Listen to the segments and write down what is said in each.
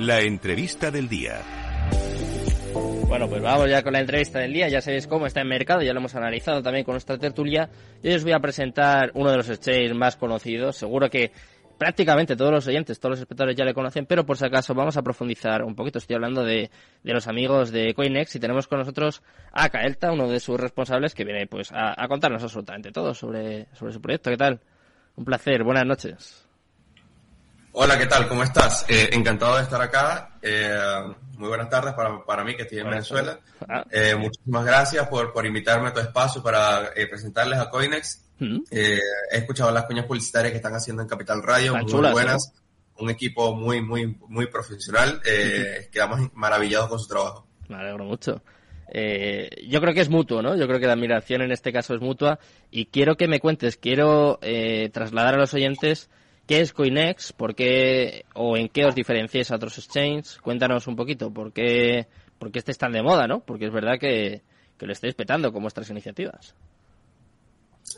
La entrevista del día. Bueno, pues vamos ya con la entrevista del día. Ya sabéis cómo está el mercado, ya lo hemos analizado también con nuestra tertulia. Y hoy os voy a presentar uno de los exchanges más conocidos. Seguro que prácticamente todos los oyentes, todos los espectadores ya le conocen, pero por si acaso vamos a profundizar un poquito. Estoy hablando de, de los amigos de Coinex y tenemos con nosotros a Kaelta, uno de sus responsables, que viene pues a, a contarnos absolutamente todo sobre, sobre su proyecto. ¿Qué tal? Un placer, buenas noches. Hola, ¿qué tal? ¿Cómo estás? Eh, encantado de estar acá. Eh, muy buenas tardes para, para mí, que estoy en Buenas Venezuela. Ah. Eh, muchísimas gracias por, por invitarme a tu espacio para eh, presentarles a Coinex. Mm. Eh, he escuchado las cuñas publicitarias que están haciendo en Capital Radio, muy chulas, buenas. Un equipo muy, muy, muy profesional. Eh, quedamos maravillados con su trabajo. Me alegro mucho. Eh, yo creo que es mutuo, ¿no? Yo creo que la admiración en este caso es mutua y quiero que me cuentes, quiero eh, trasladar a los oyentes qué es Coinex, por qué o en qué os diferenciáis a otros exchanges. Cuéntanos un poquito por qué, por qué este es tan de moda, ¿no? Porque es verdad que, que lo estáis petando con vuestras iniciativas.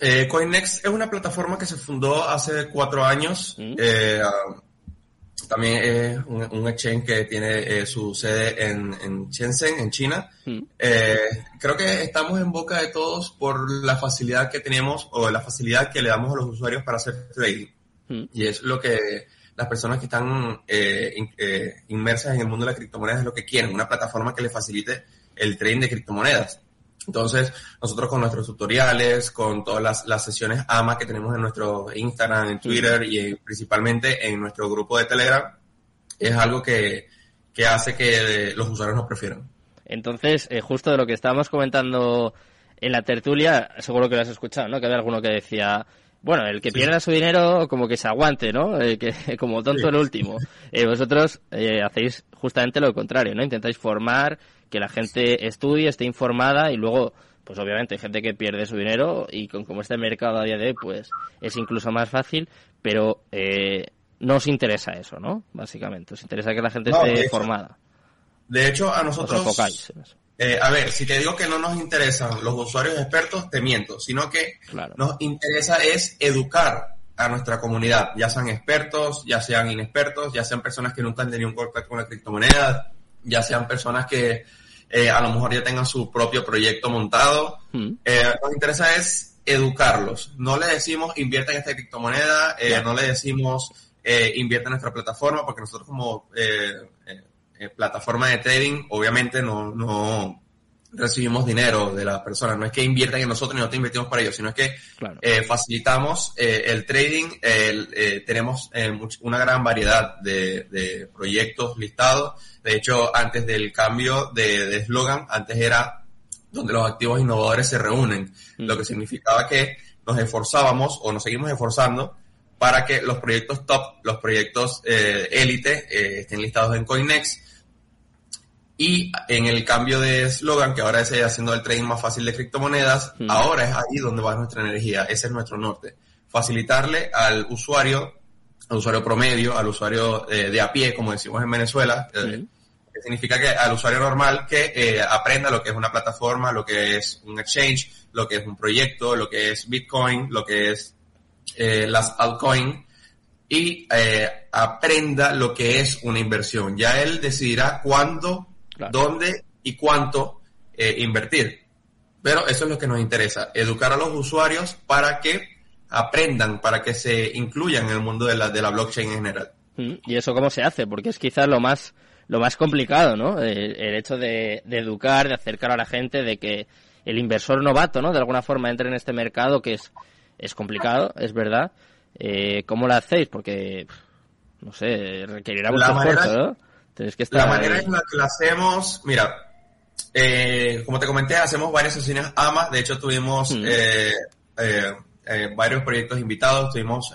Eh, Coinex es una plataforma que se fundó hace cuatro años. Mm. Eh, ah, también es un, un exchange que tiene eh, su sede en, en Shenzhen, en China. Mm. Creo que estamos en boca de todos por la facilidad que tenemos o la facilidad que le damos a los usuarios para hacer trading. Mm. Y es lo que las personas que están eh, in- eh, inmersas en el mundo de las criptomonedas es lo que quieren, una plataforma que les facilite el trading de criptomonedas. Entonces, nosotros con nuestros tutoriales, con todas las, las sesiones AMA que tenemos en nuestro Instagram, en Twitter y principalmente en nuestro grupo de Telegram, es algo que, que hace que eh, los usuarios nos prefieran. Entonces, eh, justo de lo que estábamos comentando en la tertulia, seguro que lo has escuchado, ¿no? Que había alguno que decía, bueno, el que Sí. pierda su dinero, como que se aguante, ¿no? Eh, que como tonto Sí. el último. Eh, vosotros eh, hacéis justamente lo contrario, ¿no? Intentáis formar, que la gente estudie, esté informada y luego, pues obviamente hay gente que pierde su dinero y con como este mercado a día de hoy, pues es incluso más fácil, pero eh, no os interesa eso, ¿no? Básicamente, os interesa que la gente No, esté de hecho, formada. De hecho, a Os nosotros... enfocáis en eso. Eh, a ver, si te digo que no nos interesan los usuarios expertos, te miento, sino que Claro. nos interesa es educar a nuestra comunidad, ya sean expertos, ya sean inexpertos, ya sean personas que nunca han tenido un contacto con la criptomoneda, ya sean personas que eh, a lo mejor ya tengan su propio proyecto montado. Mm. Eh, nos interesa es educarlos. No le decimos invierta en esta criptomoneda, eh, no le decimos eh, invierta en nuestra plataforma, porque nosotros como eh, eh, eh, plataforma de trading, obviamente no, no recibimos dinero de las personas. No es que inviertan en nosotros y nosotros invertimos para ellos, sino es que Claro. eh, facilitamos eh, el trading. el, eh, tenemos eh, much- una gran variedad de, de proyectos listados. De hecho, antes del cambio de eslogan, antes era donde los activos innovadores se reúnen, Mm. lo que significaba que nos esforzábamos o nos seguimos esforzando para que los proyectos top, los proyectos eh, élite eh, estén listados en Coinex. Y en el cambio de eslogan, que ahora es eh, haciendo el trading más fácil de criptomonedas, Mm. ahora es ahí donde va nuestra energía, ese es nuestro norte. Facilitarle al usuario, al usuario promedio, al usuario eh, de a pie, como decimos en Venezuela, eh, que significa que al usuario normal que eh, aprenda lo que es una plataforma, lo que es un exchange, lo que es un proyecto, lo que es Bitcoin, lo que es las altcoins y eh, aprenda lo que es una inversión. Ya él decidirá cuándo, Claro. dónde y cuánto eh, invertir. Pero eso es lo que nos interesa, educar a los usuarios para que aprendan, para que se incluyan en el mundo de la, de la blockchain en general. Mm, ¿Y eso cómo se hace? Porque es quizás lo más lo más complicado, ¿no? El, el hecho de, de educar, de acercar a la gente, de que el inversor novato, ¿no? De alguna forma entre en este mercado que es, es complicado, es verdad. Eh, ¿Cómo lo hacéis? Porque, no sé, requerirá mucho esfuerzo, ¿no? Tenéis que estar La manera ahí. en la que lo hacemos, mira, eh, como te comenté, hacemos varias sesiones AMA. De hecho, tuvimos Mm. eh, eh, varios proyectos invitados. Tuvimos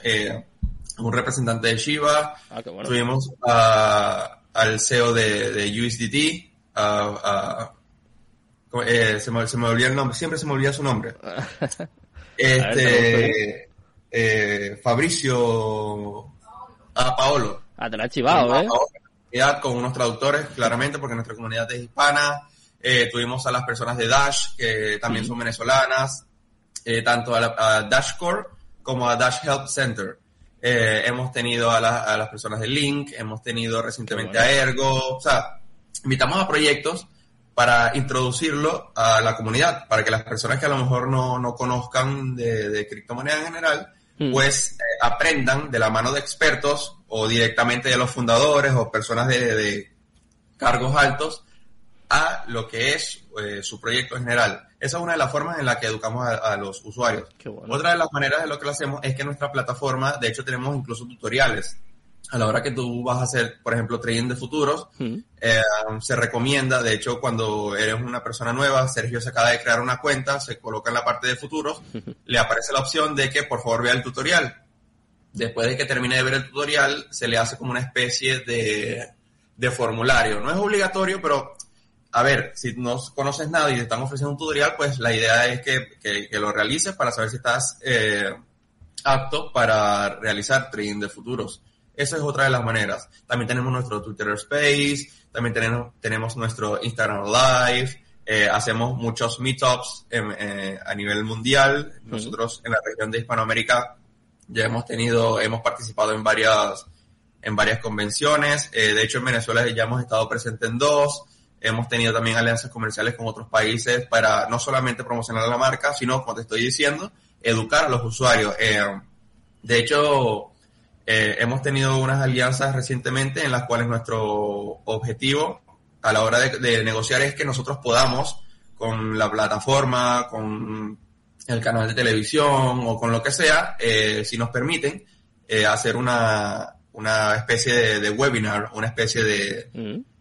un representante de Shiba, Ah, bueno. tuvimos a- al CEO de, de USDT, a- a- se, me, se me olvidó el nombre, siempre se me olvida su nombre. Este, eh, Fabricio, a Paolo. Ah, te la has chivado, ¿eh? Comunidad con unos traductores, claramente, porque nuestra comunidad es hispana. Eh, tuvimos a las personas de Dash, que también son venezolanas, eh, tanto a, la- a Dashcore como a Dash Help Center. eh, hemos tenido a, a, las personas de Link, hemos tenido recientemente a Ergo, o sea, invitamos a proyectos para introducirlo a la comunidad, para que las personas que a lo mejor no, no conozcan de, de criptomoneda en general, mm. pues eh, aprendan de la mano de expertos o directamente de los fundadores o personas de, de cargos altos a lo que es eh, su proyecto en general. Esa es una de las formas en la que educamos a, los usuarios. Otra de las maneras de lo que lo hacemos es que nuestra plataforma, de hecho tenemos incluso tutoriales. A la hora que tú vas a hacer, por ejemplo, trading de futuros, eh, se recomienda, de hecho, cuando eres una persona nueva, Sergio se acaba de crear una cuenta, se coloca en la parte de futuros, le aparece la opción de que por favor vea el tutorial. Después de que termine de ver el tutorial, se le hace como una especie de, de formulario. No es obligatorio, pero a ver, si no conoces nada y te están ofreciendo un tutorial, pues la idea es que, que, lo realices para saber si estás eh, apto para realizar trading de futuros. Esa es otra de las maneras. También tenemos nuestro Twitter Space, también tenemos, tenemos nuestro Instagram Live, eh, hacemos muchos meetups eh, a nivel mundial. Nosotros en la región de Hispanoamérica ya hemos tenido, hemos participado en varias, en varias convenciones. Eh, de hecho, en Venezuela ya hemos estado presentes en dos. Hemos tenido también alianzas comerciales con otros países para no solamente promocionar la marca, sino, como te estoy diciendo, educar a los usuarios. De hecho, eh, hemos tenido unas alianzas recientemente en las cuales nuestro objetivo a la hora de, negociar es que nosotros podamos, con la plataforma, con el canal de televisión o con lo que sea, eh, si nos permiten, hacer una, una especie de, webinar, una especie de, mm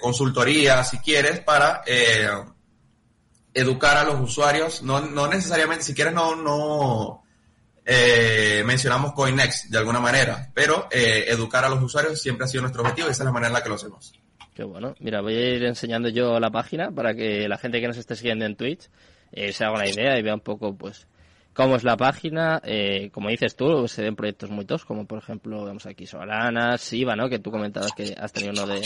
consultoría, si quieres, para eh, educar a los usuarios. No, no necesariamente, si quieres, no, no eh, mencionamos CoinEx de alguna manera, pero eh, educar a los usuarios siempre ha sido nuestro objetivo y esa es la manera en la que lo hacemos. Qué bueno. Mira, voy a ir enseñando yo la página para que la gente que nos esté siguiendo en Twitch se haga una idea y vea un poco, pues, cómo es la página. Eh, como dices tú, se ven proyectos muy tos, como por ejemplo, vemos aquí Solana, Siva, ¿no? Que tú comentabas que has tenido uno de,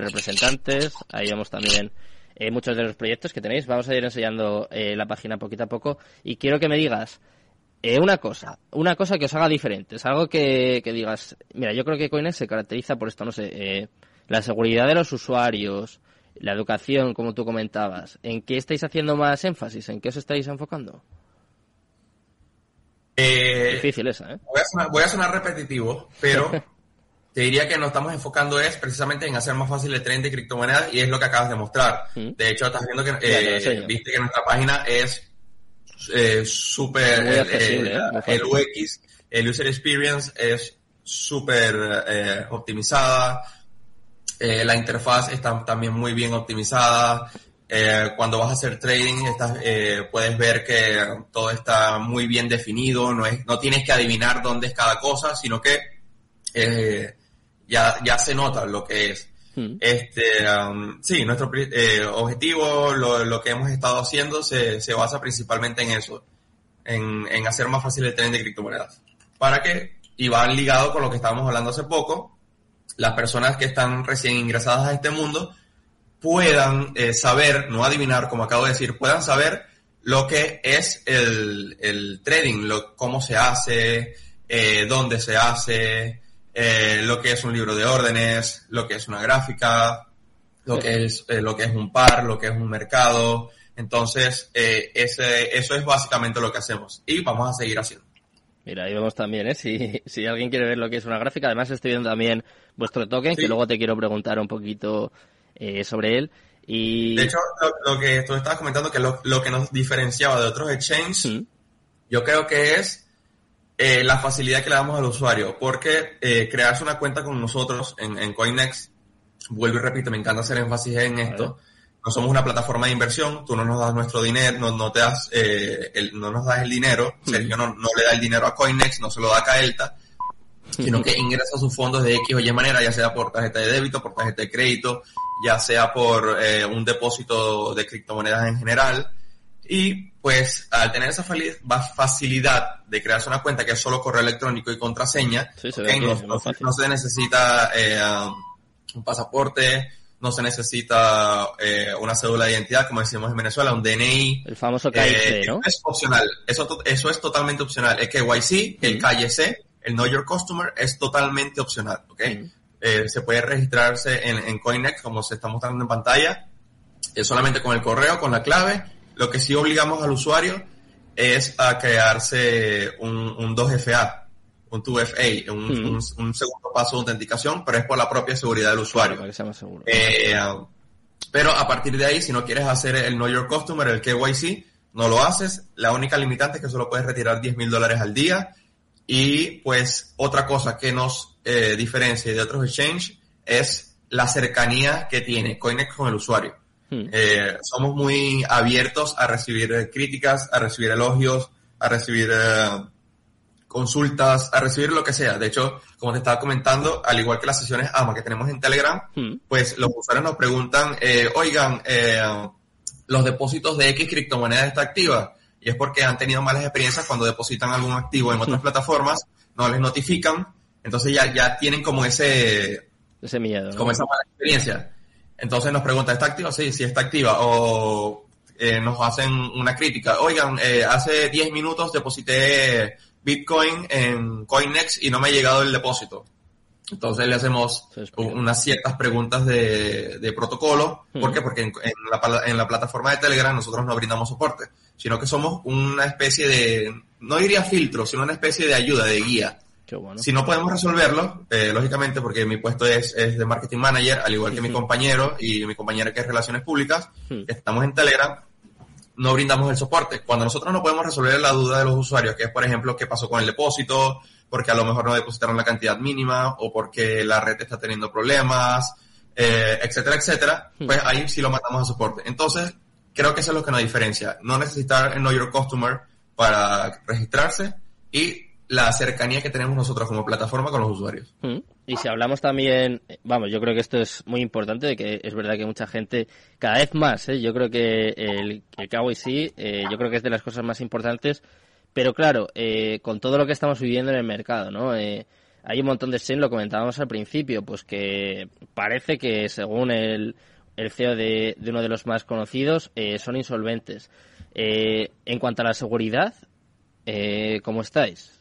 representantes. Ahí vemos también eh, muchos de los proyectos que tenéis. Vamos a ir enseñando eh, la página poquito a poco. Y quiero que me digas una cosa, una cosa que os haga diferente. Es algo que, que digas, mira, yo creo que Coinex se caracteriza por esto, no sé, la seguridad de los usuarios, la educación, como tú comentabas. ¿En qué estáis haciendo más énfasis? ¿En qué os estáis enfocando? Eh, Difícil esa, ¿eh? Voy a, sonar, repetitivo, pero te diría que nos estamos enfocando es precisamente en hacer más fácil el tren de criptomonedas y es lo que acabas de mostrar. Mm. De hecho, estás viendo que, eh, viste que nuestra página es eh, súper, eh, el UX, el User Experience es súper optimizada, la interfaz está también muy bien optimizada, eh, cuando vas a hacer trading, estás, eh, puedes ver que todo está muy bien definido, no, es, no tienes que adivinar dónde es cada cosa, sino que eh, ya, ya se nota lo que es. Este, um, sí, nuestro eh, objetivo, lo, lo, que hemos estado haciendo, se, se basa principalmente en eso, en, en hacer más fácil el trading de criptomonedas. Para que, y van ligado con lo que estábamos hablando hace poco, las personas que están recién ingresadas a este mundo, puedan eh, saber, no adivinar, como acabo de decir, puedan saber lo que es el, el trading, lo, cómo se hace, eh, dónde se hace, eh, lo que es un libro de órdenes, lo que es una gráfica, lo que es, eh, lo que es un par, lo que es un mercado. Entonces, eh, ese, eso es básicamente lo que hacemos y vamos a seguir haciendo. Mira, ahí vemos también, ¿eh? Si, si alguien quiere ver lo que es una gráfica, además estoy viendo también vuestro token, que luego te quiero preguntar un poquito eh, sobre él. Y... De hecho, lo, que tú estabas comentando, que lo, lo, que nos diferenciaba de otros exchanges, yo creo que es eh, la facilidad que le damos al usuario, porque eh, crearse una cuenta con nosotros en, en CoinEx, vuelvo y repito, me encanta hacer énfasis en esto, no somos una plataforma de inversión, tú no nos das nuestro dinero, no, no te das, eh, el, no nos das el dinero, Sergio no, no, le da el dinero a Coinex, no se lo da a Caelta, sino que ingresa sus fondos de X o Y manera, ya sea por tarjeta de débito, por tarjeta de crédito, ya sea por eh, un depósito de criptomonedas en general. Y pues al tener esa facilidad de crearse una cuenta que es solo correo electrónico y contraseña, no, se necesita eh, un pasaporte, no se necesita eh, una cédula de identidad, como decimos en Venezuela, un DNI. El famoso KYC, ¿no? Es opcional, eso, eso es totalmente opcional. Es KYC, el KYC, el Know Your Customer es totalmente opcional, ¿ok? Eh, se puede registrarse en, en CoinEx como se está mostrando en pantalla, solamente con el correo, con la clave. Lo que sí obligamos al usuario es a crearse un, un 2FA, un 2FA, un, un, un, segundo paso de autenticación, pero es por la propia seguridad del usuario. Para que sea más seguro. Eh, pero a partir de ahí, si no quieres hacer el Know Your Customer, el KYC, no lo haces. La única limitante es que solo puedes retirar 10 mil dólares al día. Y pues otra cosa que nos eh, diferencia de otros exchanges es la cercanía que tiene Coinex con el usuario. Hmm. Eh, somos muy abiertos a recibir eh, críticas, a recibir elogios, a recibir eh, consultas, a recibir lo que sea. De hecho, como te estaba comentando, al igual que las sesiones AMA que tenemos en Telegram, Hmm. pues los usuarios nos preguntan, eh, oigan, eh, los depósitos de X criptomoneda está activa. Y es porque han tenido malas experiencias cuando depositan algún activo en otras plataformas, no les notifican, entonces ya, ya tienen como ese, Ese miedo. ¿no? como esa mala experiencia. Entonces nos pregunta, ¿está activa? Sí, sí está activa. O eh, nos hacen una crítica. Oigan, eh, hace 10 minutos deposité Bitcoin en Coinex y no me ha llegado el depósito. Entonces le hacemos unas ciertas preguntas de, de protocolo. ¿Por Ujú. qué? Porque en, en la, en la plataforma de Telegram nosotros no brindamos soporte, sino que somos una especie de, no diría filtro, sino una especie de ayuda, de guía. Bueno. Si no podemos resolverlo, eh, lógicamente, porque mi puesto es, es de marketing manager, al igual que mi compañero y mi compañera que es relaciones públicas, estamos en Telegram, no brindamos el soporte. Cuando nosotros no podemos resolver la duda de los usuarios, que es, por ejemplo, qué pasó con el depósito, porque a lo mejor no depositaron la cantidad mínima, o porque la red está teniendo problemas, eh, etcétera, etcétera, pues ahí sí lo mandamos a soporte. Entonces, creo que eso es lo que nos diferencia. No necesitar el Know Your Customer para registrarse y la cercanía que tenemos nosotros como plataforma con los usuarios. Mm. Y si hablamos también, vamos, yo creo que esto es muy importante, que es verdad que mucha gente, cada vez más, ¿eh? yo creo que el, el KYC, eh, yo creo que es de las cosas más importantes, pero claro, eh, con todo lo que estamos viviendo en el mercado, ¿no? Eh, hay un montón de exchange, lo comentábamos al principio, pues que parece que según el, el CEO de, de uno de los más conocidos, eh, son insolventes. En cuanto a la seguridad, ¿cómo estáis?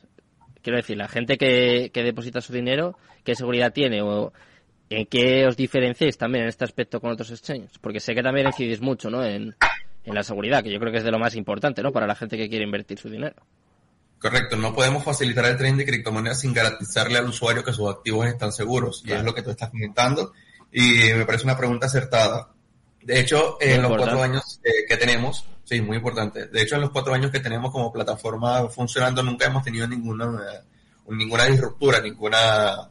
Quiero decir, la gente que, que deposita su dinero, ¿qué seguridad tiene? ¿O en qué os diferenciáis también en este aspecto con otros exchanges? Porque sé que también incidís mucho, ¿no? En, en la seguridad, que yo creo que es de lo más importante, ¿no? Para la gente que quiere invertir su dinero. Correcto, no podemos facilitar el trading de criptomonedas sin garantizarle al usuario que sus activos están seguros. Y es lo que tú estás comentando. Y me parece una pregunta acertada. De hecho, Muy en los cuatro años eh, que tenemos, sí, muy importante. De hecho, en los cuatro años que tenemos como plataforma funcionando, nunca hemos tenido ninguna, eh, ninguna disruptura, ninguna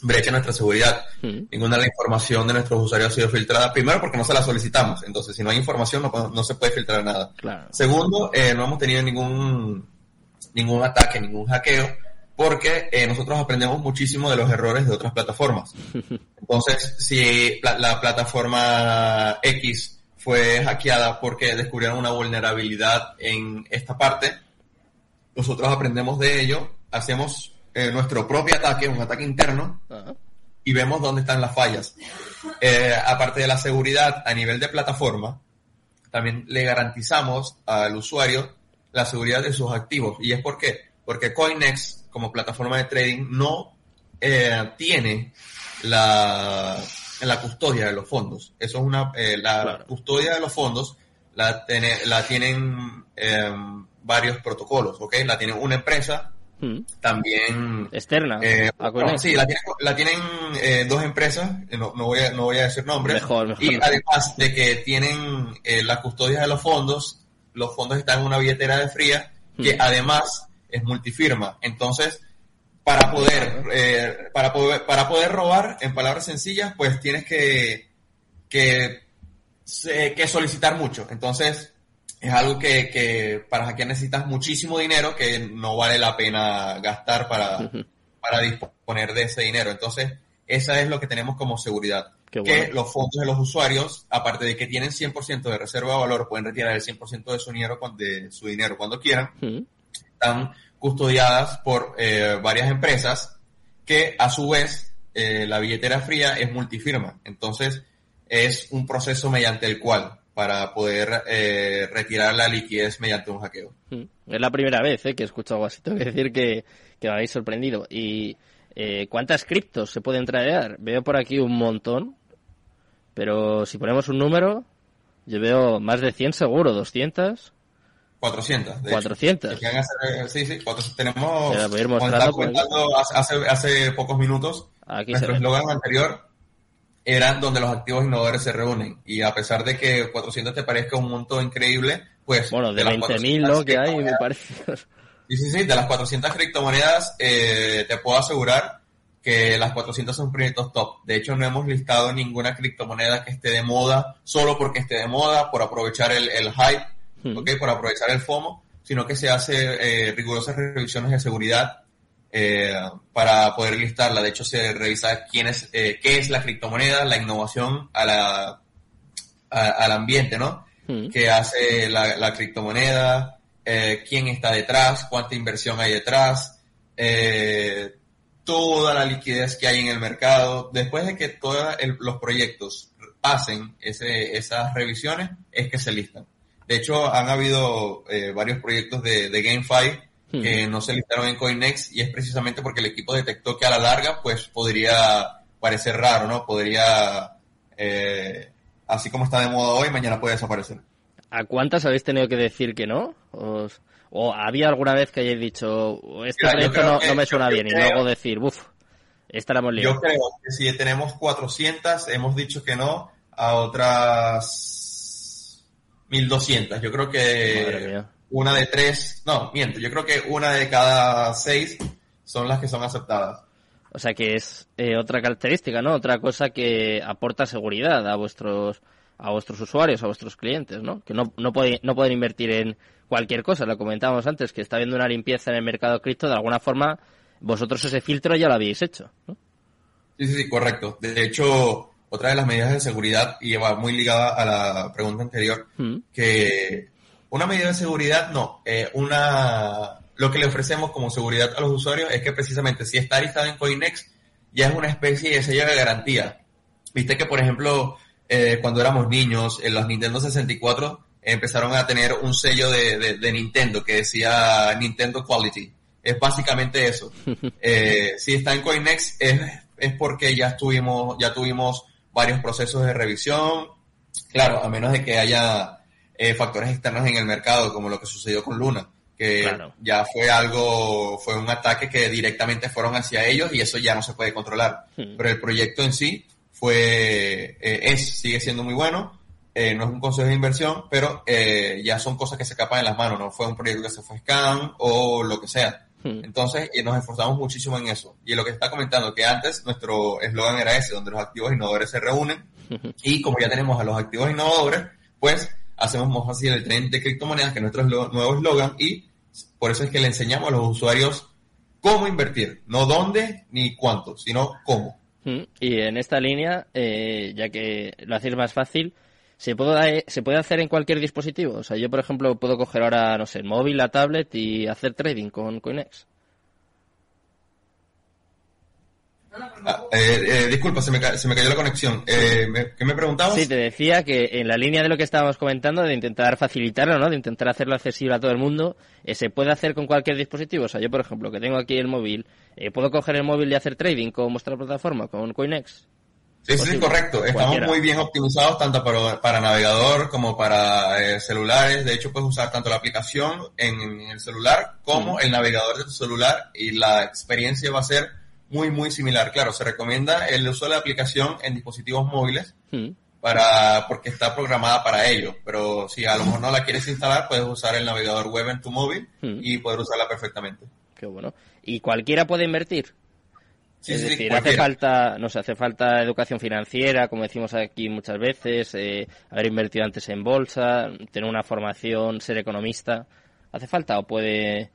brecha en nuestra seguridad. Mm. Ninguna de la información de nuestros usuarios ha sido filtrada. Primero, porque no se la solicitamos. Entonces, si no hay información, no, no se puede filtrar nada. Claro. Segundo, eh, no hemos tenido ningún, ningún ataque, ningún hackeo, porque eh, nosotros aprendemos muchísimo de los errores de otras plataformas. Entonces, si la plataforma X fue hackeada porque descubrieron una vulnerabilidad en esta parte, nosotros aprendemos de ello, hacemos eh, nuestro propio ataque, un ataque interno, Ah, y vemos dónde están las fallas. Eh, aparte de la seguridad a nivel de plataforma, también le garantizamos al usuario la seguridad de sus activos. ¿Y es por qué? Porque Coinex, como plataforma de trading, no eh, tiene la, la custodia de los fondos. Eso es una, eh, la Claro. custodia de los fondos la, tiene- la tienen eh, varios protocolos, ¿ok? La tiene una empresa, mm. también Externa. eh, no, sí, la tienen, la tienen eh, dos empresas, no, no voy a, no voy a decir nombres. Mejor, mejor. Y además de que tienen eh, la custodia de los fondos, los fondos están en una billetera de fría que Hmm. además es multifirma. Entonces, para poder, eh, para poder, para poder robar, en palabras sencillas, pues tienes que, que, que solicitar mucho. Entonces, es algo que, que para hackear necesitas muchísimo dinero que no vale la pena gastar para, para disponer de ese dinero. Entonces, esa es lo que tenemos como seguridad. Qué que bueno. los fondos de los usuarios, aparte de que tienen 100% de reserva de valor, pueden retirar el 100% de su dinero, de su dinero cuando quieran, están custodiadas por eh, varias empresas que a su vez eh, la billetera fría es multifirma. Entonces es un proceso mediante el cual para poder eh, retirar la liquidez mediante un hackeo. Mm. Es la primera vez eh, que escucho algo así. Tengo que decir que, que me habéis sorprendido. ¿Y eh, cuántas criptos se pueden traer? Veo por aquí un montón, pero si ponemos un número, yo veo más de 100 seguro, 200. 400. De 400. Hecho. Hacer, sí, sí, 400. tenemos. voy a ir mostrando, pues. hace, hace, pocos minutos. Aquí nuestro eslogan anterior eran donde los activos innovadores se reúnen. Y a pesar de que 400 te parezca un monto increíble, pues... Bueno, de, de 20.000 lo que hay, me parece. Sí, sí, sí, de las 400 criptomonedas eh, te puedo asegurar que las 400 son proyectos top. De hecho, no hemos listado ninguna criptomoneda que esté de moda solo porque esté de moda, por aprovechar el, el hype, hmm. ¿okay? por aprovechar el FOMO, sino que se hace eh, rigurosas revisiones de seguridad eh, para poder listarla. De hecho, se revisa quién es, eh, qué es la criptomoneda, la innovación a la, a, al ambiente, ¿no? Hmm. ¿Qué hace la, la criptomoneda? Quién está detrás, cuánta inversión hay detrás, toda la liquidez que hay en el mercado. Después de que todos los proyectos pasen ese, esas revisiones, es que se listan. De hecho, han habido eh, varios proyectos de, de GameFi que no se listaron en CoinEx y es precisamente porque el equipo detectó que a la larga, pues podría parecer raro, ¿no? Podría, eh, así como está de moda hoy, mañana puede desaparecer. ¿A cuántas habéis tenido que decir que no? ¿Os, ¿O había alguna vez que hayáis dicho, este Mira, proyecto no, no, me suena bien creo, y luego decir, uff, estaremos liados? Yo creo que si tenemos 400, hemos dicho que no a otras 1200. Yo creo que una de tres, no, miento, yo creo que una de cada seis son las que son aceptadas. O sea que es eh, otra característica, ¿no? Otra cosa que aporta seguridad a vuestros a vuestros usuarios, a vuestros clientes, ¿no? Que no, no, pueden, no pueden invertir en cualquier cosa. Lo comentábamos antes, que está habiendo una limpieza en el mercado cripto, de alguna forma vosotros ese filtro ya lo habéis hecho, ¿no? Sí, sí, sí, correcto. De hecho, otra de las medidas de seguridad, y va muy ligada a la pregunta anterior, mm. que una medida de seguridad, no, eh, una, lo que le ofrecemos como seguridad a los usuarios es que precisamente si está listado en Coinex, ya es una especie de sello de garantía. Viste que, por ejemplo, eh, cuando éramos niños, en los Nintendo 64 empezaron a tener un sello de, de, de, Nintendo que decía Nintendo Quality. Es básicamente eso. Eh, si está en Coinex es, es porque ya estuvimos, ya tuvimos varios procesos de revisión. Claro, a menos de que haya eh, factores externos en el mercado, como lo que sucedió con Luna, que Claro. ya fue algo, fue un ataque que directamente fueron hacia ellos y eso ya no se puede controlar. Hmm. Pero el proyecto en sí fue, eh, es, sigue siendo muy bueno. Eh, no es un consejo de inversión, pero eh, ya son cosas que se escapan de las manos, no fue un proyecto que se fue scam o lo que sea. Hmm. Entonces, eh, nos esforzamos muchísimo en eso. Y lo que está comentando, que antes nuestro eslogan era ese, donde los activos innovadores se reúnen. Y como ya tenemos a los activos innovadores, pues hacemos más fácil el tren de criptomonedas, que es nuestro nuevo eslogan, y por eso es que le enseñamos a los usuarios cómo invertir, no dónde ni cuánto, sino cómo. Mm, Y en esta línea, eh, ya que lo hacéis más fácil, ¿se puede, ¿se puede hacer en cualquier dispositivo? O sea, yo, por ejemplo, puedo coger ahora, no sé, el móvil, la tablet y hacer trading con Coinex. Ah, eh, eh, disculpa, se me, ca- se me cayó la conexión. Eh, me- ¿Qué me preguntabas? Sí, te decía que en la línea de lo que estábamos comentando, de intentar facilitarlo, ¿no? De intentar hacerlo accesible a todo el mundo, eh, ¿se puede hacer con cualquier dispositivo? O sea, yo, por ejemplo, que tengo aquí el móvil, eh, ¿puedo coger el móvil y hacer trading con vuestra plataforma, con Coinex? Sí, sí, correcto. Estamos Cualquiera. muy bien optimizados tanto para, para navegador como para eh, celulares. De hecho, puedes usar tanto la aplicación en, en el celular como Mm. el navegador de tu celular y la experiencia va a ser muy, muy similar. Claro, se recomienda el uso de la aplicación en dispositivos móviles Mm. para porque está programada para ello. Pero si a lo mejor no la quieres instalar, puedes usar el navegador web en tu móvil Mm. y poder usarla perfectamente. Qué bueno. ¿Y cualquiera puede invertir? Sí, es sí, decir, hace falta, no sé, hace falta educación financiera, como decimos aquí muchas veces, eh, haber invertido antes en bolsa, tener una formación, ser economista. ¿Hace falta o puede,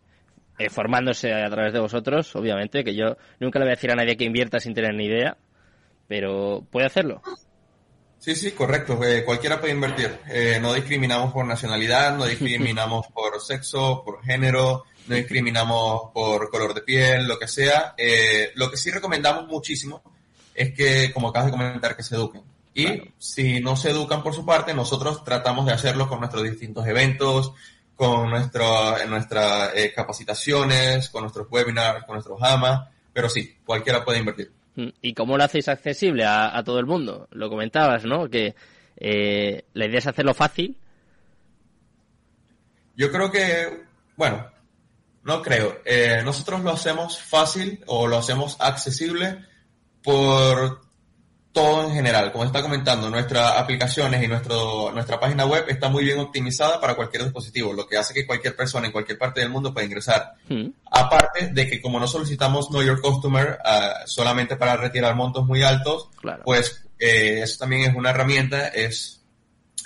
eh, formándose a través de vosotros, obviamente, que yo nunca le voy a decir a nadie que invierta sin tener ni idea, pero puede hacerlo? Sí, sí, correcto. Eh, cualquiera puede invertir. Eh, no discriminamos por nacionalidad, no discriminamos por sexo, por género, no discriminamos por color de piel, lo que sea. Eh, lo que sí recomendamos muchísimo es que, como acabas de comentar, que se eduquen. Y si no se educan por su parte, nosotros tratamos de hacerlo con nuestros distintos eventos, con nuestro, nuestras eh, capacitaciones, con nuestros webinars, con nuestros AMA, pero sí, cualquiera puede invertir. ¿Y cómo lo hacéis accesible a, todo el mundo? Lo comentabas, ¿no? Que eh, la idea es hacerlo fácil. Yo creo que, bueno, no creo. Eh, nosotros lo hacemos fácil o lo hacemos accesible por todo en general. Como está comentando, nuestras aplicaciones y nuestro, nuestra página web está muy bien optimizada para cualquier dispositivo, lo que hace que cualquier persona en cualquier parte del mundo pueda ingresar. Hmm. Aparte de que como no solicitamos Know Your Customer uh, solamente para retirar montos muy altos, pues eh, eso también es una herramienta, es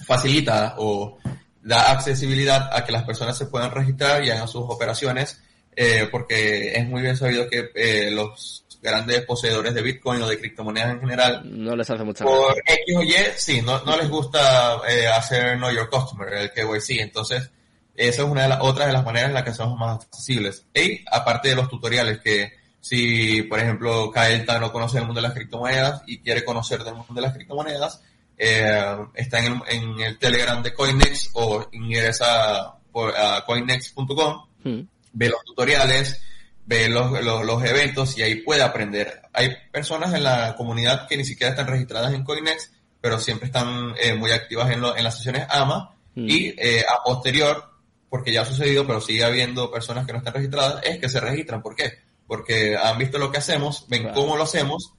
facilita o da accesibilidad a que las personas se puedan registrar y hagan sus operaciones, eh, porque es muy bien sabido que eh, los grandes poseedores de Bitcoin o de criptomonedas en general. No les hace mucha Por X o Y, sí, no, no les gusta eh, hacer Know Your Customer, el KYC. Entonces, esa es una de las otras de las maneras en las que somos más accesibles. Y aparte de los tutoriales que si, por ejemplo, Kaelta no conoce el mundo de las criptomonedas y quiere conocer del mundo de las criptomonedas, eh, está en el, en el, Telegram de Coinex o ingresa por, a coinex.com, hmm. ve los tutoriales, ve los, los, eventos y ahí puede aprender. Hay personas en la comunidad que ni siquiera están registradas en Coinex, pero siempre están eh, muy activas en, en las sesiones AMA mm. y eh, a posterior, porque ya ha sucedido, pero sigue habiendo personas que no están registradas, es que se registran. ¿Por qué? Porque han visto lo que hacemos, ven cómo lo hacemos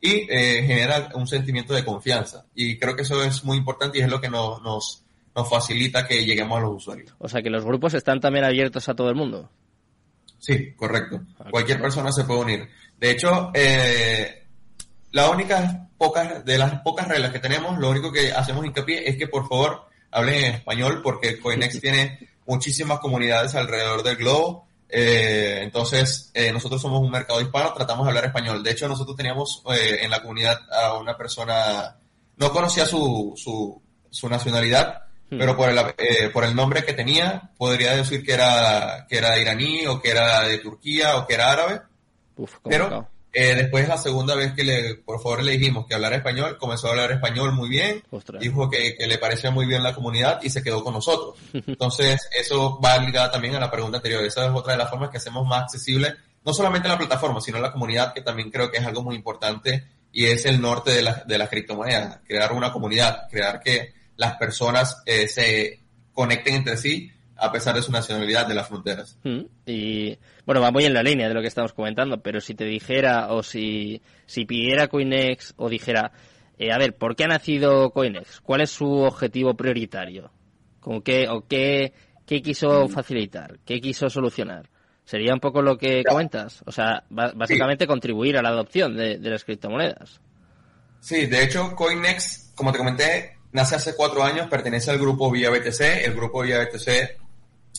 y eh, genera un sentimiento de confianza. Y creo que eso es muy importante y es lo que nos, nos, nos facilita que lleguemos a los usuarios. O sea que los grupos están también abiertos a todo el mundo. Sí, correcto. Cualquier persona se puede unir. De hecho, eh, la única pocas, de las pocas reglas que tenemos, lo único que hacemos hincapié es que por favor hablen en español porque Coinex tiene muchísimas comunidades alrededor del globo. Eh, entonces, eh, nosotros somos un mercado hispano, tratamos de hablar español. De hecho, nosotros teníamos eh, en la comunidad a una persona, no conocía su, su, su nacionalidad, Hmm. pero por el, eh, por el nombre que tenía, podría decir que era, que era iraní o que era de Turquía o que era árabe. pero eh, después la segunda vez que le, por favor le dijimos que hablara español, comenzó a hablar español muy bien, dijo que, que, le parecía muy bien la comunidad y se quedó con nosotros. Entonces, eso va ligado también a la pregunta anterior. Esa es otra de las formas que hacemos más accesible, no solamente la plataforma, sino la comunidad, que también creo que es algo muy importante y es el norte de, la, de las criptomonedas. Crear una comunidad, crear que las personas eh, se conecten entre sí a pesar de su nacionalidad de las fronteras. Mm, y bueno, va muy en la línea de lo que estamos comentando, pero si te dijera o si, si pidiera Coinex o dijera, eh, a ver, ¿por qué ha nacido Coinex? ¿Cuál es su objetivo prioritario? ¿Con qué o qué, qué quiso facilitar? ¿Qué quiso solucionar? Sería un poco lo que comentas, o sea, básicamente contribuir a la adopción de, de las criptomonedas. Sí, de hecho, Coinex, como te comenté, nace hace cuatro años, pertenece al grupo Vía BTC. El grupo Vía BTC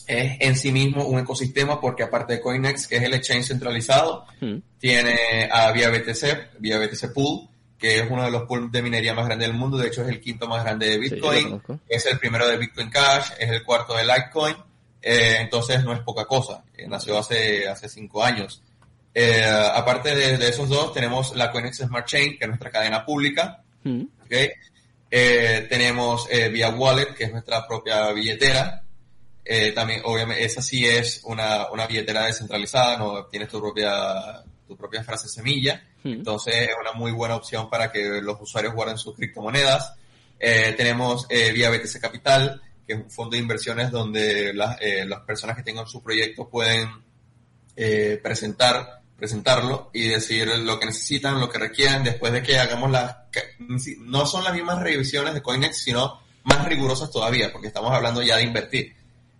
es en sí mismo un ecosistema porque aparte de Coinex, que es el exchange centralizado, hmm. tiene a Vía BTC, Vía BTC Pool, que es uno de los pools de minería más grandes del mundo. De hecho, es el quinto más grande de Bitcoin. es el primero de Bitcoin Cash, es el cuarto de Litecoin. Eh, entonces no es poca cosa. Eh, nació hace, hace cinco años. Eh, aparte de, esos dos, tenemos la Coinex Smart Chain, que es nuestra cadena pública. Hmm. ¿okay? Eh, tenemos eh, Via Wallet, que es nuestra propia billetera. Eh, también, obviamente, esa sí es una, una billetera descentralizada, no tienes tu propia, tu propia frase semilla. Hmm. Entonces es una muy buena opción para que los usuarios guarden sus criptomonedas. Eh, tenemos Via BTC Capital, que es un fondo de inversiones donde las, las personas que tengan su proyecto pueden presentar presentarlo y decir lo que necesitan, lo que requieren, después de que hagamos las... No son las mismas revisiones de Coinex, sino más rigurosas todavía, porque estamos hablando ya de invertir.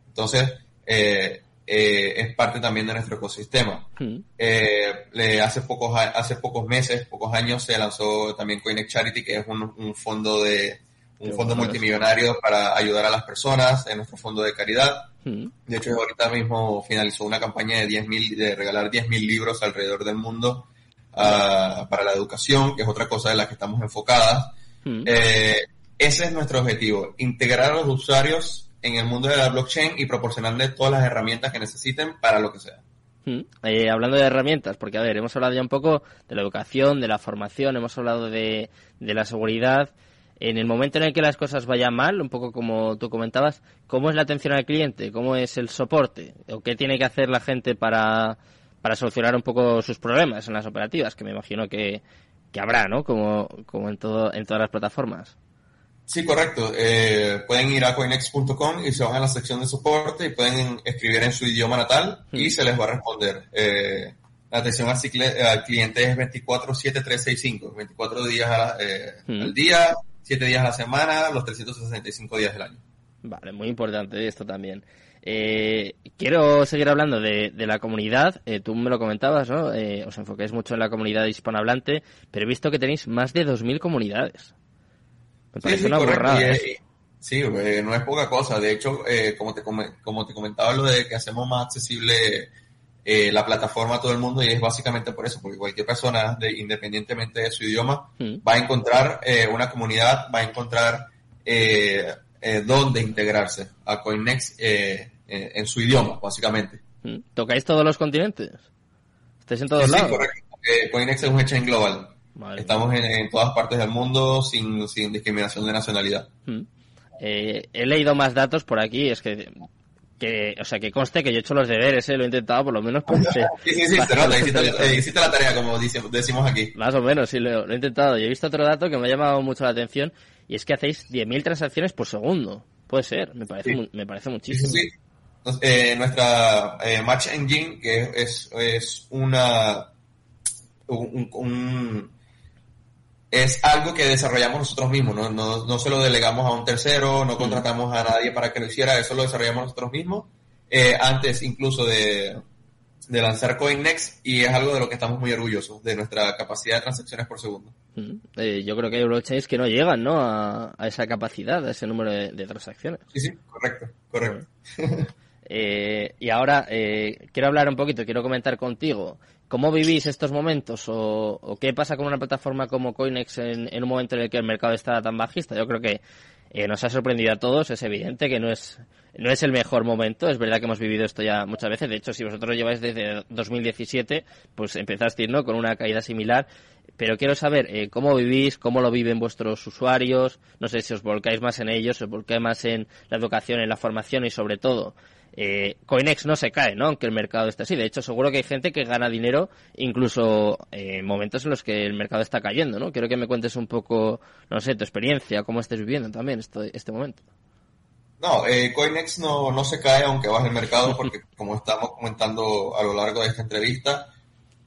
Entonces, eh, eh, es parte también de nuestro ecosistema. Hmm. Eh, hace, pocos, hace pocos meses, pocos años, se lanzó también Coinex Charity, que es un, fondo de un fondo multimillonario para ayudar a las personas en nuestro fondo de caridad. De hecho, ahorita mismo finalizó una campaña de 10.000, de regalar 10.000 libros alrededor del mundo uh, para la educación, que es otra cosa de la que estamos enfocadas. Eh, ese es nuestro objetivo, integrar a los usuarios en el mundo de la blockchain y proporcionarles todas las herramientas que necesiten para lo que sea. Eh, hablando de herramientas, porque a ver, hemos hablado ya un poco de la educación, de la formación, hemos hablado de, de la seguridad. En el momento en el que las cosas vayan mal, un poco como tú comentabas, ¿cómo es la atención al cliente? ¿Cómo es el soporte? ¿O qué tiene que hacer la gente para, para solucionar un poco sus problemas en las operativas? Que me imagino que, que habrá, ¿no? Como, como en, todo, en todas las plataformas. Sí, correcto. Eh, pueden ir a coinex.com y se van a la sección de soporte y pueden escribir en su idioma natal y se les va a responder. Eh, la atención al, cliente es 24-7-365, 24 días eh, al día, 7 días a la semana, los 365 días del año. Vale, muy importante esto también. Eh, quiero seguir hablando de, la comunidad. Eh, tú me lo comentabas, ¿no? Eh, os enfocáis mucho en la comunidad hispanohablante, pero he visto que tenéis más de 2.000 comunidades. Me parece una borrada. sí, no es poca cosa. De hecho, como, te, como te comentaba, lo de que hacemos más accesible la plataforma a todo el mundo y es básicamente por eso, porque cualquier persona, de, independientemente de su idioma, mm. va a encontrar una comunidad, va a encontrar eh, dónde integrarse a CoinNext en su idioma, básicamente. Mm. ¿Tocáis todos los continentes? ¿Estáis en todos lados? Sí, correcto. CoinEx es un exchange global. Estamos en, todas partes del mundo sin, sin discriminación de nacionalidad. Mm. Eh, he leído más datos por aquí, es que que, o sea, que conste que yo he hecho los deberes, ¿eh? lo he intentado por lo menos. Por, sí, sí, sí, te nota, hiciste, la tarea, como decimos aquí. Más o menos, sí, lo, he intentado. Y he visto otro dato que me ha llamado mucho la atención, y es que hacéis 10.000 transacciones por segundo. Puede ser, me parece, me parece muchísimo. Sí, eh, nuestra eh, Match Engine, que es, es una un, es algo que desarrollamos nosotros mismos, ¿no? No, no se lo delegamos a un tercero, no contratamos a nadie para que lo hiciera, eso lo desarrollamos nosotros mismos, eh, antes incluso de, de lanzar CoinNext y es algo de lo que estamos muy orgullosos, de nuestra capacidad de transacciones por segundo. Eh, yo creo que hay blockchains que no llegan, ¿no? A, a, esa capacidad, a ese número de, transacciones. Sí, sí, correcto, correcto. Eh, y ahora eh, quiero hablar un poquito, quiero comentar contigo cómo vivís estos momentos o, qué pasa con una plataforma como Coinex en, un momento en el que el mercado está tan bajista. Yo creo que eh, nos ha sorprendido a todos, es evidente que no es, no es el mejor momento, es verdad que hemos vivido esto ya muchas veces, de hecho si vosotros lleváis desde 2017, pues empezasteis ¿no? con una caída similar, pero quiero saber eh, cómo vivís, cómo lo viven vuestros usuarios, no sé si os volcáis más en ellos, os volcáis más en la educación, en la formación y sobre todo eh, Coinex no se cae, ¿no? Aunque el mercado esté así. De hecho, seguro que hay gente que gana dinero incluso en momentos en los que el mercado está cayendo, ¿no? Quiero que me cuentes un poco, no sé, tu experiencia, cómo estés viviendo también este, este momento. No, eh, Coinex no, no se cae aunque baje el mercado porque, como estamos comentando a lo largo de esta entrevista,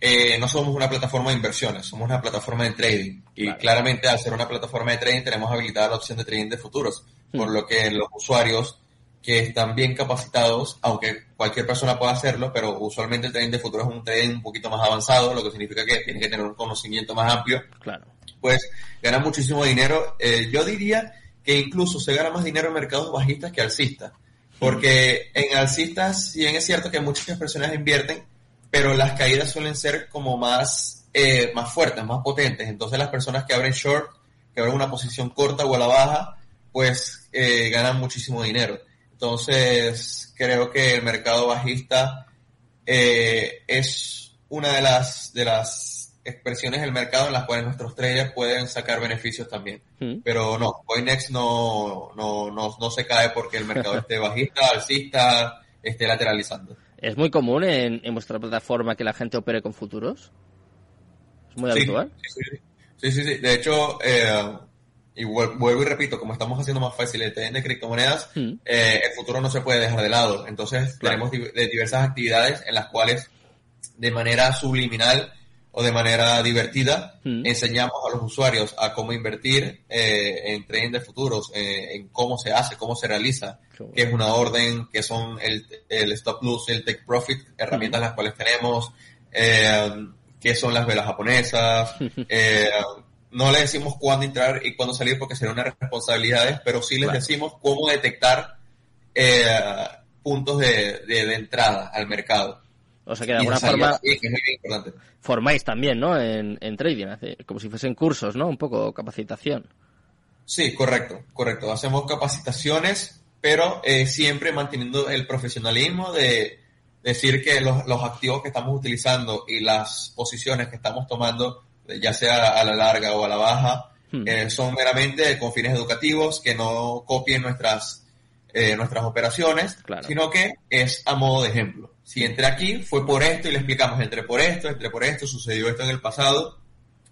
eh, no somos una plataforma de inversiones, somos una plataforma de trading. Y claramente al ser una plataforma de trading tenemos habilitada la opción de trading de futuros, por hmm. lo que los usuarios que están bien capacitados, aunque cualquier persona pueda hacerlo, pero usualmente el trading de futuro es un trading un poquito más avanzado, lo que significa que tiene que tener un conocimiento más amplio. Claro. Pues gana muchísimo dinero. Eh, yo diría que incluso se gana más dinero en mercados bajistas que alcistas. Porque en alcistas, si bien es cierto que muchas personas invierten, pero las caídas suelen ser como más, eh, más fuertes, más potentes. Entonces las personas que abren short, que abren una posición corta o a la baja, pues eh, ganan muchísimo dinero. Entonces, creo que el mercado bajista eh, es una de las, de las expresiones del mercado en las cuales nuestros traders pueden sacar beneficios también. Mm. Pero no, Coinex no, no, no, no se cae porque el mercado esté bajista, alcista, esté lateralizando. ¿Es muy común en, en vuestra plataforma que la gente opere con futuros? ¿Es muy habitual? Sí, sí, sí. De hecho, eh, y vuelvo y repito, como estamos haciendo más fácil el trading de criptomonedas, mm. eh, el futuro no se puede dejar de lado. Entonces, tenemos diversas actividades en las cuales, de manera subliminal o de manera divertida, mm. enseñamos a los usuarios a cómo invertir eh, en trading de futuros, eh, en cómo se hace, cómo se realiza, qué es una orden, qué son el, el stop loss, el take profit, herramientas mm. las cuales tenemos, qué son las velas japonesas, no le decimos cuándo entrar y cuándo salir porque sería una responsabilidad, pero sí les decimos cómo detectar eh, puntos de, de, entrada al mercado. O sea que de alguna forma formáis también, ¿no? En, en trading, como si fuesen cursos, ¿no? Un poco capacitación. Sí, correcto, correcto. Hacemos capacitaciones, pero eh, siempre manteniendo el profesionalismo de decir que los, los activos que estamos utilizando y las posiciones que estamos tomando ya sea a la larga o a la baja, hmm. eh, son meramente con fines educativos, que no copien nuestras, eh, nuestras operaciones, sino que es a modo de ejemplo. Si entré aquí, fue por esto y le explicamos, entré por esto, entré por esto, sucedió esto en el pasado,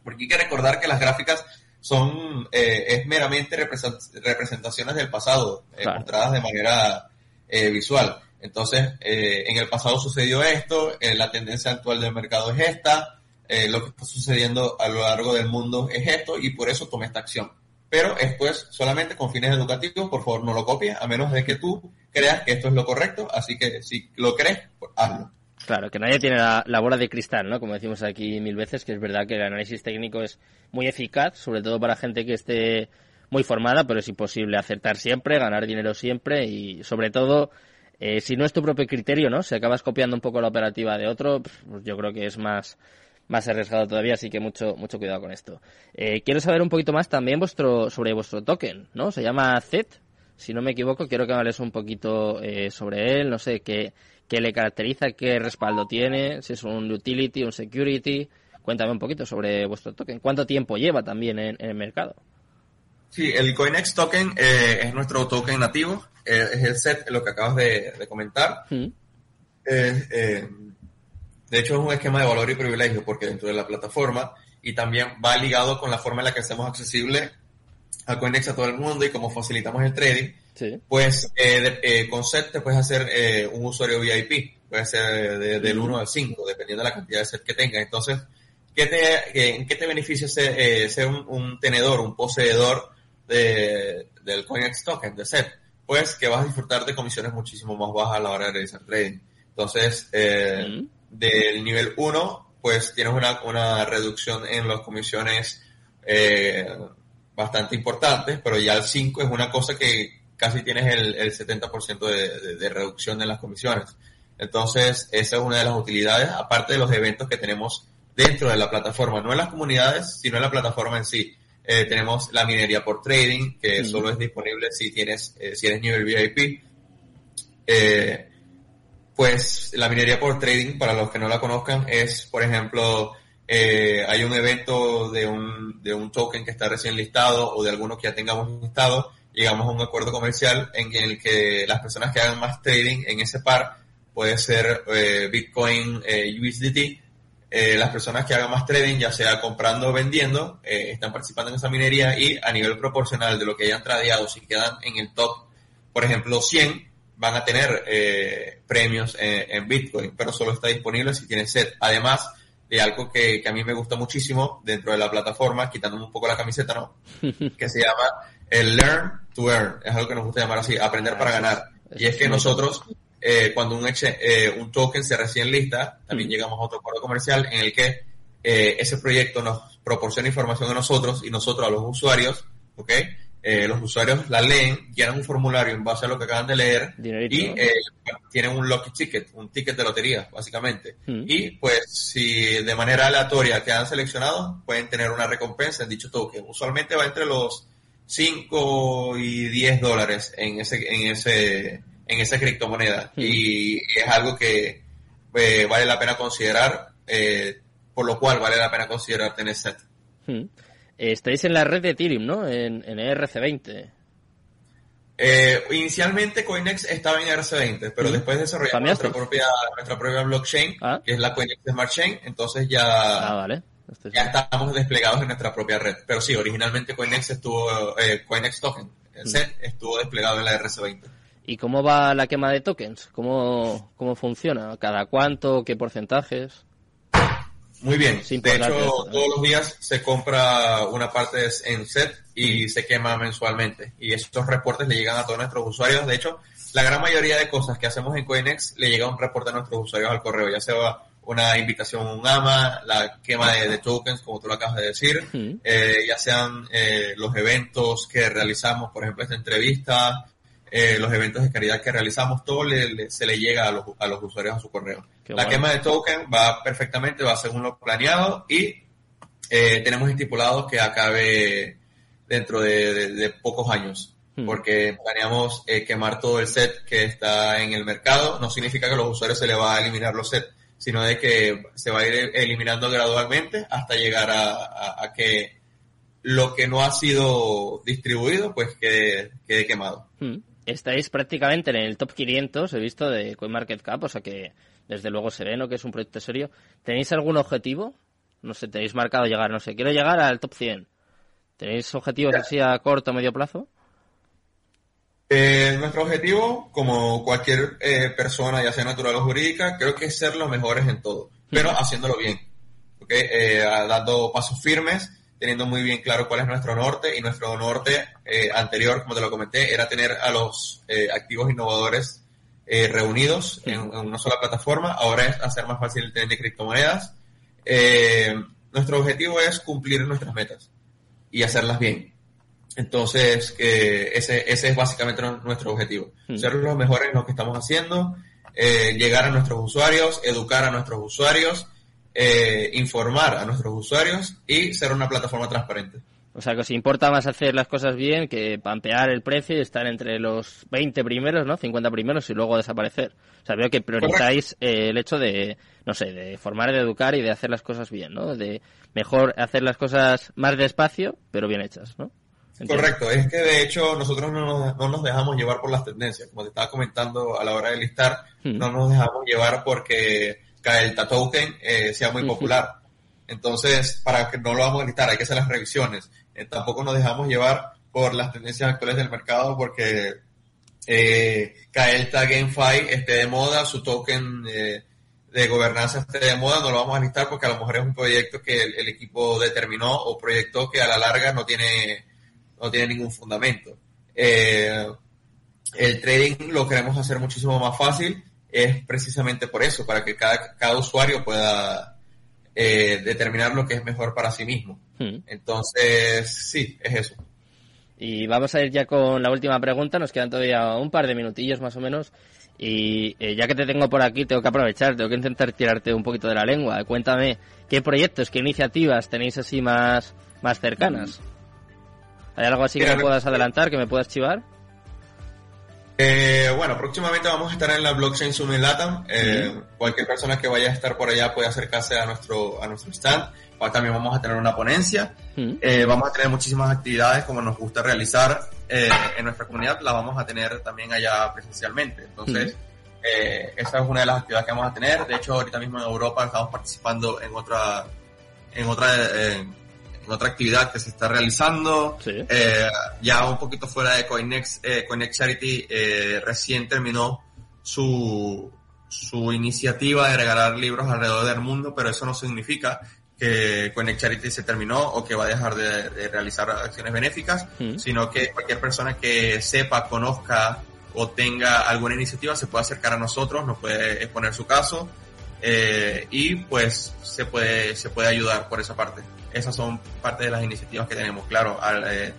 porque hay que recordar que las gráficas son eh, es meramente representaciones del pasado, mostradas de manera visual. Entonces, en el pasado sucedió esto, la tendencia actual del mercado es esta, eh, lo que está sucediendo a lo largo del mundo es esto y por eso tomé esta acción. Pero es solamente con fines educativos, por favor no lo copies, a menos de que tú creas que esto es lo correcto, así que si lo crees, pues hazlo. Claro, que nadie tiene la, bola de cristal, ¿no? Como decimos aquí mil veces, que es verdad que el análisis técnico es muy eficaz, sobre todo para gente que esté muy formada, pero es imposible acertar siempre, ganar dinero siempre y sobre todo, eh, si no es tu propio criterio, ¿no? Si acabas copiando un poco la operativa de otro, pues yo creo que es más, más arriesgado todavía, así que mucho, mucho cuidado con esto. Eh, quiero saber un poquito más también vuestro, sobre vuestro token, ¿no? Se llama Z, si no me equivoco, quiero que hables un poquito eh, sobre él, no sé, qué, qué le caracteriza, qué respaldo tiene, si es un utility, un security. Cuéntame un poquito sobre vuestro token. ¿Cuánto tiempo lleva también en, el mercado? Sí, el CoinEx token eh, es nuestro token nativo, es el set, lo que acabas de, comentar. Mm. De hecho, es un esquema de valor y privilegio porque dentro de la plataforma y también va ligado con la forma en la que hacemos accesible a Coinex a todo el mundo y cómo facilitamos el trading. Pues eh, eh, con SET te puedes hacer eh, un usuario VIP, puede ser del 1 al 5, dependiendo de la cantidad de SET que tengas. Entonces, ¿qué te, ¿en qué te beneficia ser, ser un, tenedor, un poseedor de, del CoinEx token, de SET? Pues que vas a disfrutar de comisiones muchísimo más bajas a la hora de realizar trading. Entonces, eh, del nivel 1, pues tienes una, una reducción en las comisiones eh, bastante importante, pero ya el 5 es una cosa que casi tienes el, el 70% de, de, reducción en las comisiones. Entonces, esa es una de las utilidades, aparte de los eventos que tenemos dentro de la plataforma, no en las comunidades, sino en la plataforma en sí. Eh, tenemos la minería por trading, que solo es disponible si tienes, eh, si eres nivel VIP. Eh, pues la minería por trading, para los que no la conozcan, es, por ejemplo, eh, hay un evento de un, de un token que está recién listado o de alguno que ya tengamos listado, llegamos a un acuerdo comercial en el que las personas que hagan más trading en ese par, puede ser eh, Bitcoin, eh, USDT, eh, las personas que hagan más trading, ya sea comprando o vendiendo, eh, están participando en esa minería y a nivel proporcional de lo que hayan tradeado, si quedan en el top, por ejemplo, 100, van a tener eh, premios en, Bitcoin, pero solo está disponible si tienes set. Además de algo que, a mí me gusta muchísimo dentro de la plataforma, quitándome un poco la camiseta, ¿no? que se llama el Learn to Earn. Es algo que nos gusta llamar así, aprender para ganar. Y es que nosotros, eh, cuando un, eh, un token se recién lista, también llegamos a otro acuerdo comercial en el que ese proyecto nos proporciona información a nosotros y nosotros a los usuarios, ¿ok? Eh, los usuarios la leen, llenan un formulario en base a lo que acaban de leer y eh, tienen un lucky ticket, un ticket de lotería, básicamente. Hmm. Y pues si de manera aleatoria quedan seleccionados, pueden tener una recompensa en dicho token. Usualmente va entre los 5 y 10 dólares en ese, en ese, en esa criptomoneda. Hmm. Y es algo que eh, vale la pena considerar, por lo cual vale la pena considerar tener set. Hmm. Estáis en la red de Ethereum, ¿no? En, en ERC20. Eh, inicialmente Coinex estaba en ERC20, pero después desarrollamos nuestra propia, nuestra propia blockchain, ah. que es la Coinex Smart Chain, entonces ya, ah, ya estamos desplegados en nuestra propia red. Pero sí, originalmente Coinex estuvo, eh, Coinex Token, el set, estuvo desplegado en la ERC20. ¿Y cómo va la quema de tokens? ¿Cómo, cómo funciona? ¿Cada cuánto? ¿Qué porcentajes? Muy bien. de hecho, todos los días se compra una parte en set y se quema mensualmente. Y estos reportes le llegan a todos nuestros usuarios. De hecho, la gran mayoría de cosas que hacemos en Coinex le llega un reporte a nuestros usuarios al correo, ya sea una invitación a un AMA, la quema de, tokens, como tú lo acabas de decir, eh, ya sean eh, los eventos que realizamos, por ejemplo, esta entrevista, eh, los eventos de caridad que realizamos, todo se le llega a los, a los usuarios a su correo. la quema de token va perfectamente, va según lo planeado y eh, tenemos estipulado que acabe dentro de, pocos años. Hmm. Porque planeamos eh, quemar todo el set que está en el mercado. No significa que a los usuarios se le va a eliminar los sets, sino de que se va a ir eliminando gradualmente hasta llegar a, a que lo que no ha sido distribuido, pues quede, quede quemado. Hmm. Estáis prácticamente en el top 500, he visto, de CoinMarketCap, o sea que desde luego se ve, ¿no? Que es un proyecto serio. ¿Tenéis algún objetivo? No sé, tenéis marcado llegar, no sé, quiero llegar al top 100. ¿Tenéis objetivos así a corto o medio plazo? Eh, nuestro objetivo, como cualquier eh, persona, ya sea natural o jurídica, creo que es ser los mejores en todo, pero haciéndolo bien, ¿okay? Eh, dando pasos firmes, teniendo muy bien claro cuál es nuestro norte y nuestro norte eh, anterior, como te lo comenté, era tener a los eh, activos innovadores eh, reunidos en, en, una sola plataforma, ahora es hacer más fácil el tren de criptomonedas. nuestro objetivo es cumplir nuestras metas y hacerlas bien. Entonces, que ese, ese es básicamente nuestro objetivo. Ser los mejores en lo que estamos haciendo, llegar a nuestros usuarios, educar a nuestros usuarios, eh, informar a nuestros usuarios y ser una plataforma transparente. O sea, que os importa más hacer las cosas bien que pampear el precio y estar entre los 20 primeros, ¿no? 50 primeros y luego desaparecer. O sea, veo que priorizáis eh, el hecho de, no sé, de formar, de educar y de hacer las cosas bien, ¿no? De mejor hacer las cosas más despacio, pero bien hechas, ¿no? Correcto, es que de hecho nosotros no nos, no nos, dejamos llevar por las tendencias, como te estaba comentando a la hora de listar, hmm. no nos dejamos llevar porque el token eh, sea muy popular. Entonces, para que no lo vamos a listar, hay que hacer las revisiones. Eh, tampoco nos dejamos llevar por las tendencias actuales del mercado porque eh, Kaelta GameFi esté de moda, su token eh, de gobernanza esté de moda, no lo vamos a listar porque a lo mejor es un proyecto que el, el equipo determinó o proyectó que a la larga no tiene no tiene ningún fundamento. Eh, el trading lo queremos hacer muchísimo más fácil, es precisamente por eso, para que cada, cada usuario pueda eh, determinar lo que es mejor para sí mismo. Hmm. Entonces, sí, es eso. Y vamos a ir ya con la última pregunta, nos quedan todavía un par de minutillos más o menos. Y eh, ya que te tengo por aquí, tengo que aprovechar, tengo que intentar tirarte un poquito de la lengua. Cuéntame, ¿qué proyectos, qué iniciativas tenéis así más, más cercanas? ¿Hay algo así que me puedas adelantar, que me puedas chivar? Eh, bueno, próximamente vamos a estar en la Blockchain Summit Latam. Eh, Cualquier persona que vaya a estar por allá puede acercarse a nuestro, a nuestro stand. También vamos a tener una ponencia. Eh, vamos a tener muchísimas actividades como nos gusta realizar en nuestra comunidad. La vamos a tener también allá presencialmente. Entonces, eh, esa es una de las actividades que vamos a tener. De hecho, ahorita mismo en Europa estamos participando en otra, en otra, en otra actividad que se está realizando. Eh, ya un poquito fuera de Coinex, eh, Coinex Charity eh, recién terminó su, su iniciativa de regalar libros alrededor del mundo, pero eso no significa que Coinex Charity se terminó o que va a dejar de, de realizar acciones benéficas, mm. sino que cualquier persona que sepa, conozca o tenga alguna iniciativa se puede acercar a nosotros, nos puede exponer su caso eh, y pues se puede, se puede ayudar por esa parte esas son parte de las iniciativas que tenemos. Claro, eh,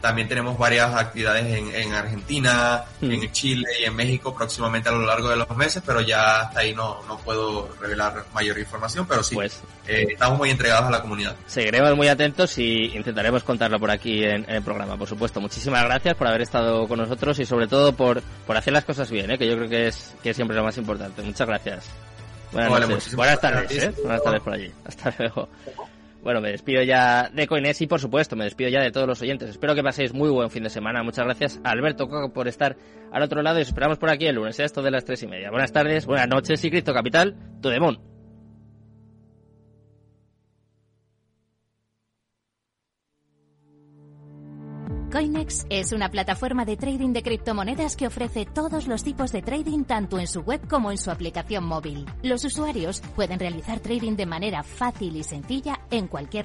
también tenemos varias actividades en, en Argentina, mm. en Chile y en México próximamente a lo largo de los meses, pero ya hasta ahí no, no puedo revelar mayor información, pero sí, pues, eh, estamos muy entregados a la comunidad. Seguiremos muy atentos y intentaremos contarlo por aquí en, en, el programa, por supuesto. Muchísimas gracias por haber estado con nosotros y sobre todo por, por hacer las cosas bien, ¿eh? que yo creo que es, que es siempre lo más importante. Muchas gracias. Buenas vale, noches. Buenas tardes, ¿eh? Buenas tardes por allí. Hasta luego. Bueno, me despido ya de Coines y por supuesto me despido ya de todos los oyentes. Espero que paséis muy buen fin de semana. Muchas gracias a Alberto Coco por estar al otro lado y os esperamos por aquí el lunes, esto de las tres y media. Buenas tardes, buenas noches y Cristo Capital, tu demon. Coinex es una plataforma de trading de criptomonedas que ofrece todos los tipos de trading tanto en su web como en su aplicación móvil. Los usuarios pueden realizar trading de manera fácil y sencilla en cualquier lugar